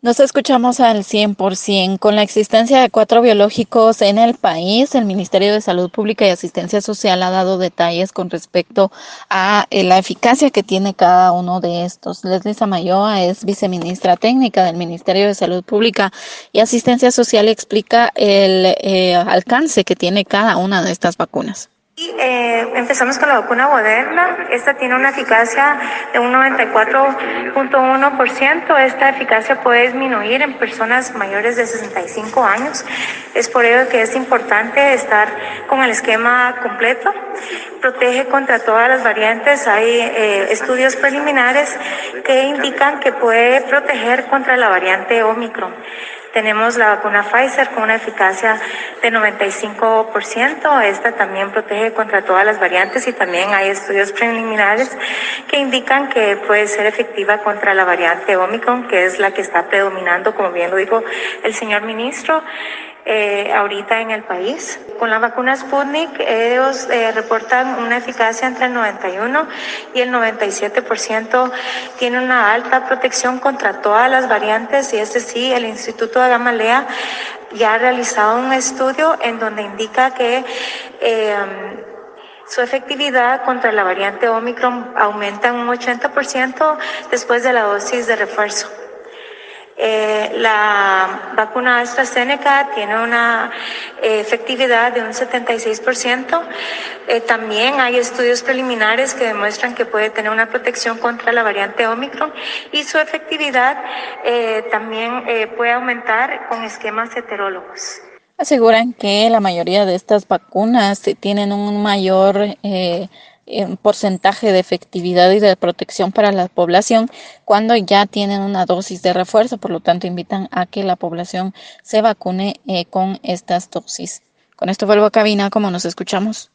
Nos escuchamos al 100%. Con la existencia de cuatro biológicos en el país, el Ministerio de Salud Pública y Asistencia Social ha dado detalles con respecto a eh, la eficacia que tiene cada uno de estos. Leslie Samayoa es viceministra técnica del Ministerio de Salud Pública y Asistencia Social y explica el eh, alcance que tiene cada una de estas vacunas. Eh, empezamos con la vacuna Moderna. Esta tiene una eficacia de un 94.1%. Esta eficacia puede disminuir en personas mayores de 65 años. Es por ello que es importante estar con el esquema completo. Protege contra todas las variantes. Hay eh, estudios preliminares que indican que puede proteger contra la variante Omicron. Tenemos la vacuna Pfizer con una eficacia de 95%. Esta también protege contra todas las variantes y también hay estudios preliminares que indican que puede ser efectiva contra la variante Omicron, que es la que está predominando, como bien lo dijo el señor ministro eh, ahorita en el país. Con la vacuna Sputnik, ellos eh, reportan una eficacia entre el 91 y el 97%. Tiene una alta protección contra todas las variantes y este sí, el Instituto de Gamaleya ya ha realizado un estudio en donde indica que eh, su efectividad contra la variante Omicron aumenta un 80% después de la dosis de refuerzo. Eh, la vacuna AstraZeneca tiene una eh, efectividad de un 76%. Eh, también hay estudios preliminares que demuestran que puede tener una protección contra la variante Omicron y su efectividad también puede aumentar con esquemas heterólogos. Aseguran que la mayoría de estas vacunas tienen un mayor porcentaje de efectividad y de protección para la población cuando ya tienen una dosis de refuerzo. Por lo tanto, invitan a que la población se vacune eh, con estas dosis. Con esto vuelvo a cabina, como nos escuchamos.